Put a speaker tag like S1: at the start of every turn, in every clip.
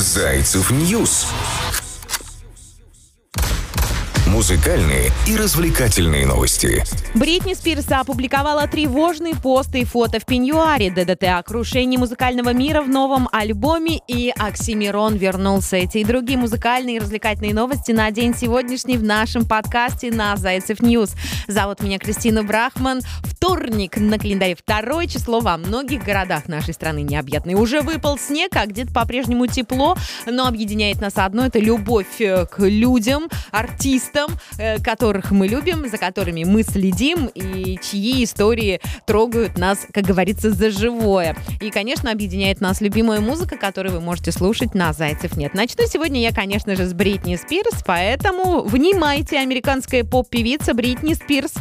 S1: Зайцев News. Музыкальные и развлекательные новости.
S2: Бритни Спирс опубликовала тревожный пост и фото в пеньюаре ДДТ о крушении музыкального мира в новом альбоме и Оксимирон вернулся. Эти и другие музыкальные и развлекательные новости на день сегодняшний в нашем подкасте на Зайцев News. Зовут меня Кристина Брахман. Вторник на календаре второе число во многих городах нашей страны необъятной уже выпал снег, а где-то по-прежнему тепло, но объединяет нас одно – это любовь э, к людям, артистам, артистам, э, которых мы любим, за которыми мы следим и чьи истории трогают нас, как говорится, за живое. И, конечно, объединяет нас любимая музыка, которую вы можете слушать на «Зайцев нет». Начну сегодня я, конечно же, с Бритни Спирс, поэтому внимайте, американская поп-певица Бритни Спирс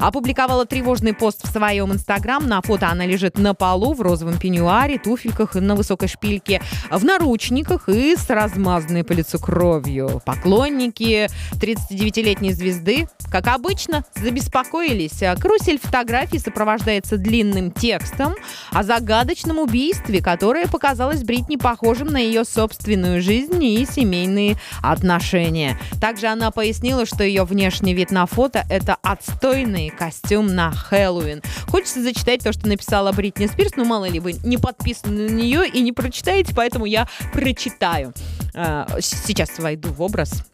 S2: опубликовала тревожный пост в своем инстаграм. На фото она лежит на полу в розовом пеньюаре, туфельках на высокой шпильке, в наручниках и с размазанной по лицу кровью. Поклонники 39 29-летней звезды, как обычно, забеспокоились. Карусель фотографий сопровождается длинным текстом о загадочном убийстве, которое показалось Бритни похожим на ее собственную жизнь и семейные отношения. Также она пояснила, что ее внешний вид на фото – это отстойный костюм на Хэллоуин. Хочется зачитать то, что написала Бритни Спирс, но мало ли вы не подписаны на нее и не прочитаете, поэтому я прочитаю. А, сейчас войду в образ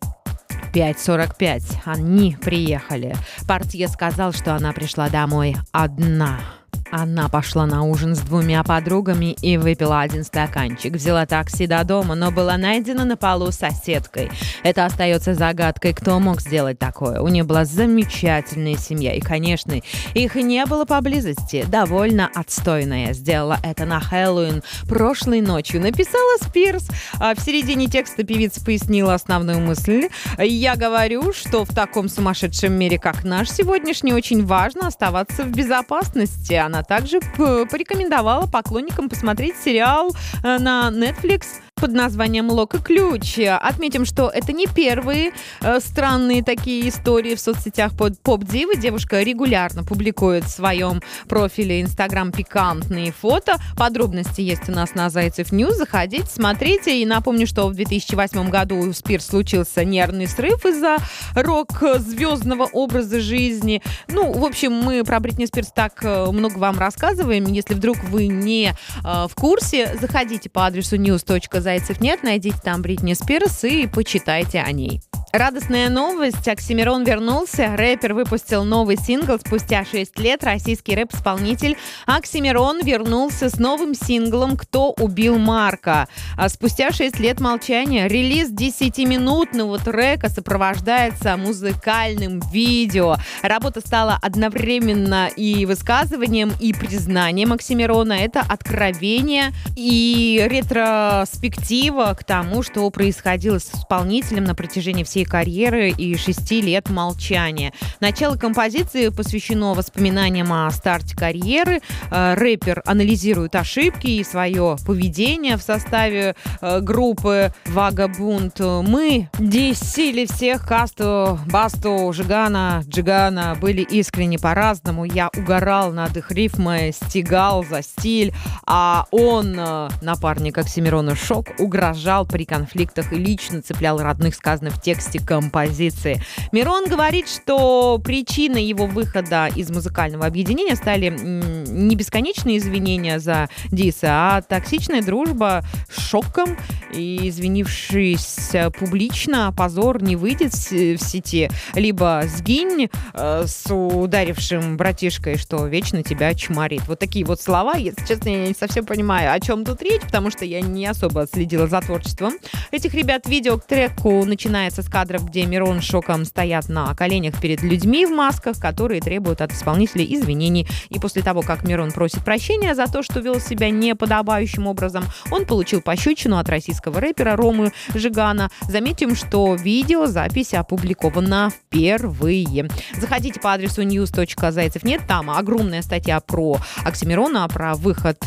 S2: 5.45 они приехали. Портье сказал, что она пришла домой одна. Она пошла на ужин с двумя подругами и выпила один стаканчик. Взяла такси до дома, но была найдена на полу соседкой. Это остается загадкой, кто мог сделать такое. У нее была замечательная семья. И, конечно, их не было поблизости. Довольно отстойная. Сделала это на Хэллоуин прошлой ночью. Написала Спирс. А в середине текста певица пояснила основную мысль. Я говорю, что в таком сумасшедшем мире, как наш сегодняшний, очень важно оставаться в безопасности. Она также порекомендовала поклонникам посмотреть сериал э, на Netflix под названием «Лок и ключ». Отметим, что это не первые э, странные такие истории в соцсетях под поп-дивы. Девушка регулярно публикует в своем профиле Инстаграм пикантные фото. Подробности есть у нас на Зайцев News. Заходите, смотрите. И напомню, что в 2008 году у Спирс случился нервный срыв из-за рок-звездного образа жизни. Ну, в общем, мы про Бритни Спирс так э, много вам рассказываем. Если вдруг вы не э, в курсе, заходите по адресу news.zaycev.net, найдите там Бритни Спирс и почитайте о ней. Радостная новость. Оксимирон вернулся. Рэпер выпустил новый сингл спустя 6 лет. Российский рэп-исполнитель Оксимирон вернулся с новым синглом «Кто убил Марка». А спустя 6 лет молчания релиз 10-минутного трека сопровождается музыкальным видео. Работа стала одновременно и высказыванием, и признанием Оксимирона. Это откровение и ретроспектива к тому, что происходило с исполнителем на протяжении всей карьеры и шести лет молчания. Начало композиции посвящено воспоминаниям о старте карьеры. Э, рэпер анализирует ошибки и свое поведение в составе э, группы Вагабунт. Мы десили всех касту, басту, Жигана, Джигана были искренне по-разному. Я угорал над их рифмой, стигал за стиль, а он, э, напарник Оксимирона Шок, угрожал при конфликтах и лично цеплял родных, сказано в тексте тексте композиции. Мирон говорит, что причиной его выхода из музыкального объединения стали не бесконечные извинения за дисы, а токсичная дружба с шоком. И извинившись публично, позор не выйдет в сети. Либо сгинь э, с ударившим братишкой, что вечно тебя чморит. Вот такие вот слова. Если честно, я не совсем понимаю, о чем тут речь, потому что я не особо следила за творчеством этих ребят. Видео к треку начинается с кадров, где Мирон Шоком стоят на коленях перед людьми в масках, которые требуют от исполнителей извинений. И после того, как Мирон просит прощения за то, что вел себя неподобающим образом, он получил пощечину от российского рэпера Ромы Жигана. Заметим, что видеозапись опубликована впервые. Заходите по адресу news.зайцев нет, там огромная статья про Оксимирона, про выход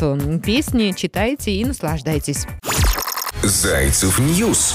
S2: песни. Читайте и наслаждайтесь.
S1: Зайцев News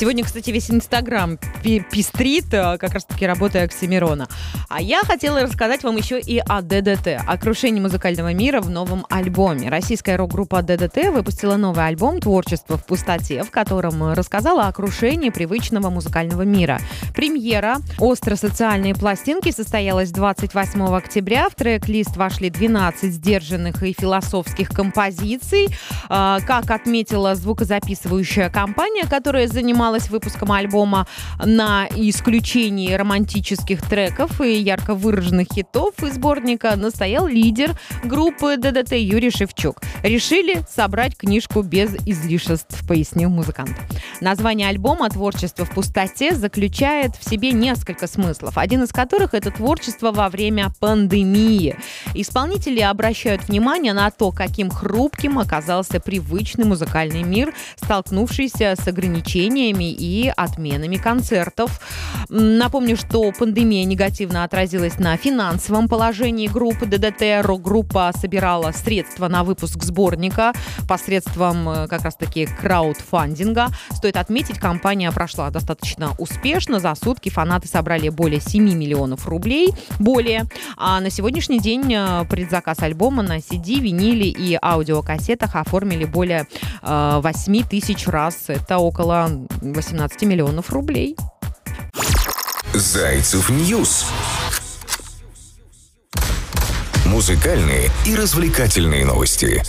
S2: Сегодня, кстати, весь Инстаграм пестрит, э, как раз-таки работой Оксимирона. А я хотела рассказать вам еще и о ДДТ, о крушении музыкального мира в новом альбоме. Российская рок-группа ДДТ выпустила новый альбом «Творчество в пустоте», в котором рассказала о крушении привычного музыкального мира. Премьера «Остро-социальные пластинки» состоялась 28 октября. В трек-лист вошли 12 сдержанных и философских композиций. А, как отметила звукозаписывающая компания, которая занималась выпуском альбома на исключении романтических треков и ярко выраженных хитов из сборника, настоял лидер группы ДДТ Юрий Шевчук. Решили собрать книжку без излишеств, пояснил музыкант. Название альбома «Творчество в пустоте» заключает в себе несколько смыслов, один из которых — это творчество во время пандемии. Исполнители обращают внимание на то, каким хрупким оказался привычный музыкальный мир, столкнувшийся с ограничениями и отменами концертов. Напомню, что пандемия негативно отразилась на финансовом положении группы ДДТ. Рок-группа собирала средства на выпуск сборника посредством э, как раз-таки краудфандинга. Стоит отметить, кампания прошла достаточно успешно. За сутки фанаты собрали более 7 миллионов рублей. Более. А на сегодняшний день э, предзаказ альбома на CD, виниле и аудиокассетах оформили более 8 э, тысяч раз. Это около 18 миллионов рублей.
S1: Зайцев News. Музыкальные и развлекательные новости.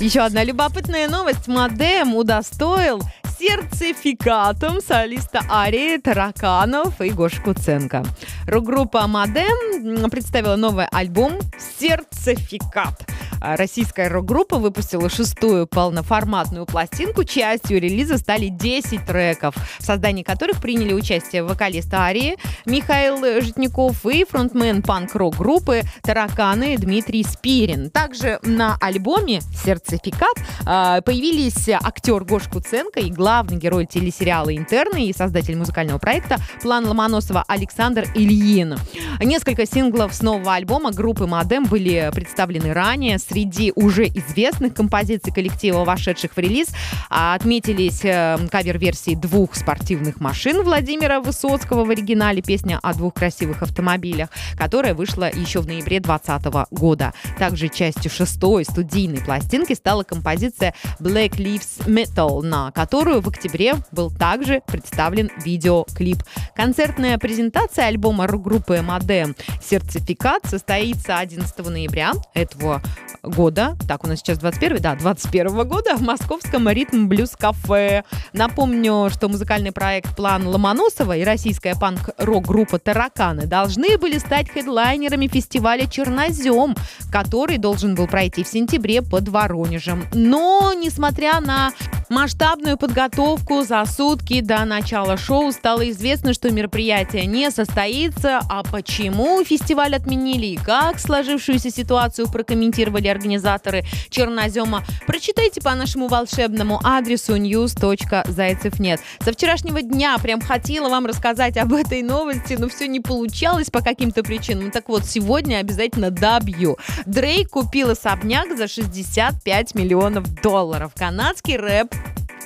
S2: Еще одна любопытная новость. Модем удостоил сертификатом солиста Арии Тараканов и Гош Куценко. Рок-группа Модем представила новый альбом «Сертификат». А российская рок-группа выпустила шестую полноформатную пластинку. Частью релиза стали 10 треков, в создании которых приняли участие вокалист Арии Михаил Житников и фронтмен панк-рок группы Тараканы Дмитрий Спирин. Также на альбоме «Сертификат» а, появились актер Гош Куценко и главный герой телесериала «Интерны» и создатель музыкального проекта «План Ломоносова» Александр Ильин. Несколько синглов с нового альбома группы «Модем» были представлены ранее среди уже известных композиций коллектива, вошедших в релиз, а, отметились э, кавер-версии двух спортивных машин Владимира Высоцкого в оригинале песня о двух красивых автомобилях, которая вышла еще в ноябре 2020 года. Также частью шестой студийной пластинки стала композиция Black Leaves Metal, на которую в октябре был также представлен видеоклип. Концертная презентация альбома группы Модем «Сертификат» состоится 11 ноября этого года, так, у нас сейчас 21 да, 21 года в московском «Ритм Блюз Кафе». Напомню, что музыкальный проект «План Ломоносова» и российская панк-рок-группа «Тараканы» должны были стать хедлайнерами фестиваля «Чернозем», который должен был пройти в сентябре под Воронежем. Но, несмотря на масштабную подготовку за сутки до начала шоу, стало известно, что мероприятие не состоится. А почему фестиваль отменили и как сложившуюся ситуацию прокомментировали организаторы Чернозема, прочитайте по нашему волшебному адресу news.зайцев.нет. Со вчерашнего дня прям хотела вам рассказать об этой новости, но все не получалось по каким-то причинам. Так вот, сегодня обязательно добью. Дрейк купил особняк за 65 миллионов долларов. Канадский рэп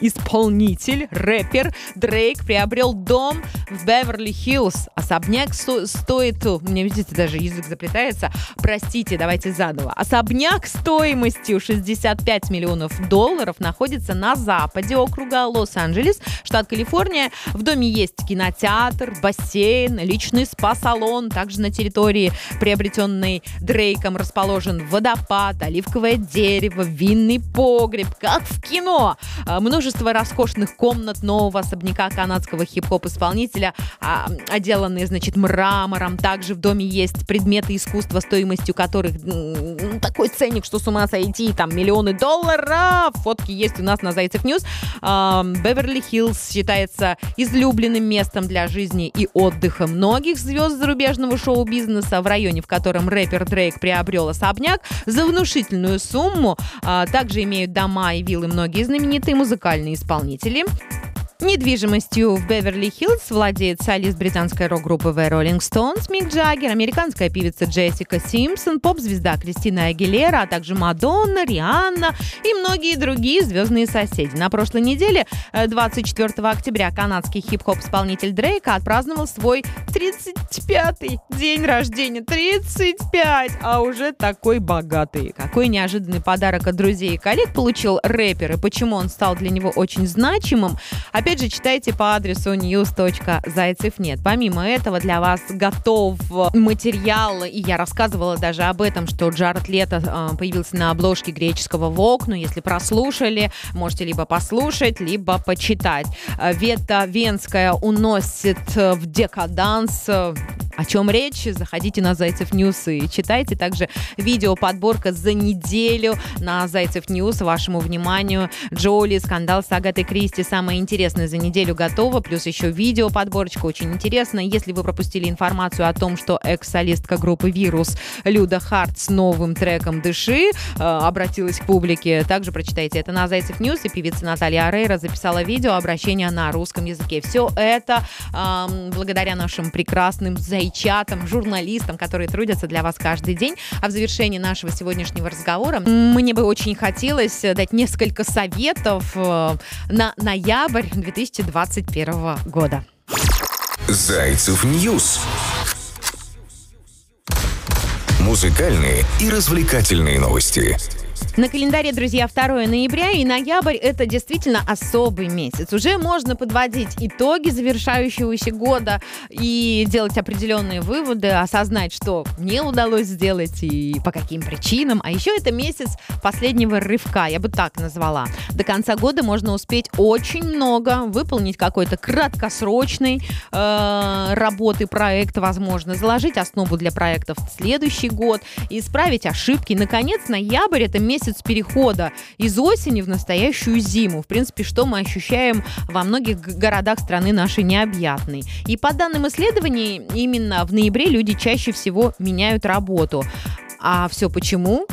S2: исполнитель, рэпер Дрейк приобрел дом в Беверли-Хиллз. Особняк сто- стоит... У меня, видите, даже язык заплетается. Простите, давайте заново. Особняк стоимостью 65 миллионов долларов находится на западе округа Лос-Анджелес, штат Калифорния. В доме есть кинотеатр, бассейн, личный спа-салон. Также на территории, приобретенной Дрейком, расположен водопад, оливковое дерево, винный погреб, как в кино. А, множество множество роскошных комнат нового особняка канадского хип-хоп исполнителя, а, отделанные, значит, мрамором. Также в доме есть предметы искусства, стоимостью которых ну, такой ценник, что с ума сойти, там миллионы долларов. Фотки есть у нас на Зайцев News. Беверли-Хиллз считается излюбленным местом для жизни и отдыха многих звезд зарубежного шоу-бизнеса в районе, в котором рэпер Дрейк приобрел особняк за внушительную сумму. А, также имеют дома и виллы многие знаменитые музыкальные музыкальные исполнители. Недвижимостью в Беверли-Хиллз владеет солист британской рок-группы The Rolling Stones Мик Джаггер, американская певица Джессика Симпсон, поп-звезда Кристина Агилера, а также Мадонна, Рианна и многие другие звездные соседи. На прошлой неделе, 24 э, октября, канадский хип-хоп-исполнитель Дрейка отпраздновал свой 35-й день рождения. 35! А уже такой богатый. Какой неожиданный подарок от друзей и коллег получил рэпер и почему он стал для него очень значимым. Опять Опять же, читайте по адресу news.zaycev.net. Помимо этого, для вас готов материал, и я рассказывала даже об этом, что Джаред Лето а, появился на обложке греческого Vogue, но если прослушали, можете либо послушать, либо почитать. Вета Венская уносит в декаданс о чем речь? Заходите на Зайцев News и читайте. Также видео подборка за неделю на Зайцев News. Вашему вниманию Джоли, скандал с Агатой Кристи. Самое интересное за неделю готово. Плюс еще видео подборочка. Очень интересно. Если вы пропустили информацию о том, что экс-солистка группы «Вирус» Люда Харт с новым треком «Дыши» э, обратилась к публике, также прочитайте это на Зайцев News. И певица Наталья Орейро записала видео обращения на русском языке. Все это э, благодаря нашим прекрасным Зайцев чатам, журналистам, которые трудятся для вас каждый день. А в завершении нашего сегодняшнего разговора мне бы очень хотелось дать несколько советов э, на ноябрь 2021 года.
S1: Зайцев News. Музыкальные и развлекательные новости.
S2: На календаре, друзья, 2 ноября и ноябрь – это действительно особый месяц. Уже можно подводить итоги завершающегося года и делать определенные выводы, осознать, что не удалось сделать и по каким причинам. А еще это месяц последнего рывка, я бы так назвала. До конца года можно успеть очень много, выполнить какой-то краткосрочный э, работы, проект, возможно, заложить основу для проектов в следующий год, исправить ошибки. Наконец, ноябрь – это месяц месяц перехода из осени в настоящую зиму. В принципе, что мы ощущаем во многих городах страны нашей необъятной. И по данным исследований, именно в ноябре люди чаще всего меняют работу. А все почему?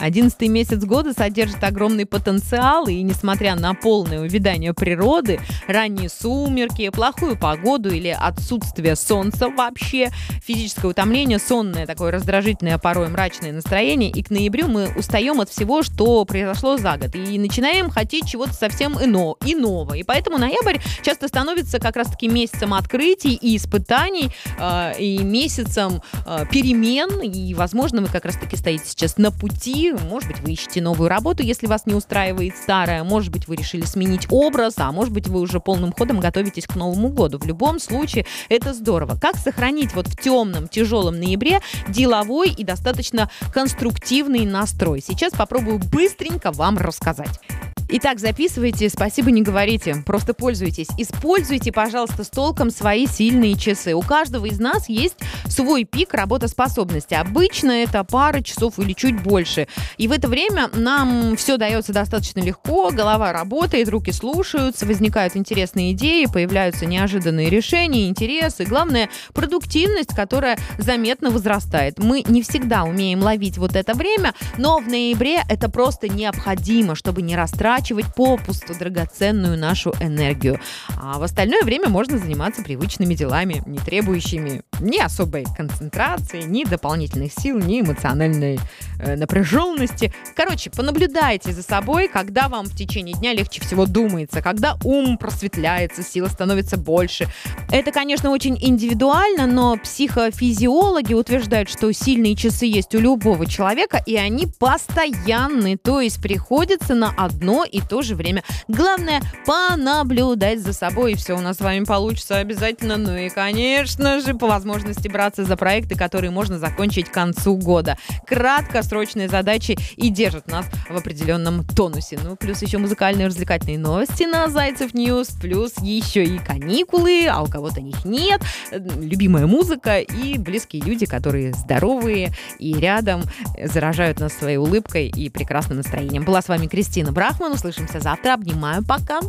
S2: Одиннадцатый месяц года содержит огромный потенциал, и несмотря на полное увядание природы, ранние сумерки, плохую погоду или отсутствие солнца вообще, физическое утомление, сонное такое раздражительное, порой мрачное настроение, и к ноябрю мы устаем от всего, что произошло за год, и начинаем хотеть чего-то совсем ино, иного. И поэтому ноябрь часто становится как раз-таки месяцем открытий и испытаний, э, и месяцем э, перемен, и, возможно, вы как раз-таки стоите сейчас на пути пути. Может быть, вы ищете новую работу, если вас не устраивает старая. Может быть, вы решили сменить образ, а может быть, вы уже полным ходом готовитесь к Новому году. В любом случае, это здорово. Как сохранить вот в темном, тяжелом ноябре деловой и достаточно конструктивный настрой? Сейчас попробую быстренько вам рассказать. Итак, записывайте, спасибо не говорите, просто пользуйтесь. Используйте, пожалуйста, с толком свои сильные часы. У каждого из нас есть свой пик работоспособности. Обычно это пара часов или чуть больше. И в это время нам все дается достаточно легко, голова работает, руки слушаются, возникают интересные идеи, появляются неожиданные решения, интересы. Главное, продуктивность, которая заметно возрастает. Мы не всегда умеем ловить вот это время, но в ноябре это просто необходимо, чтобы не расстраиваться растрачивать попусту драгоценную нашу энергию. А в остальное время можно заниматься привычными делами, не требующими ни особой концентрации, ни дополнительных сил, ни эмоциональной э, напряженности. Короче, понаблюдайте за собой, когда вам в течение дня легче всего думается, когда ум просветляется, сила становится больше. Это, конечно, очень индивидуально, но психофизиологи утверждают, что сильные часы есть у любого человека, и они постоянны, то есть приходится на одно и то же время. Главное, понаблюдать за собой, и все у нас с вами получится обязательно. Ну и, конечно же, по возможности браться за проекты, которые можно закончить к концу года. Краткосрочные задачи и держат нас в определенном тонусе. Ну, плюс еще музыкальные развлекательные новости на Зайцев News, плюс еще и каникулы, а у кого-то них нет, любимая музыка и близкие люди, которые здоровые и рядом заражают нас своей улыбкой и прекрасным настроением. Была с вами Кристина Брахман. Услышимся завтра. Обнимаю. Пока.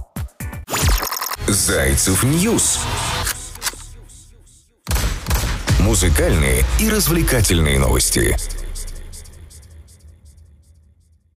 S1: Зайцев News. Музыкальные и развлекательные новости.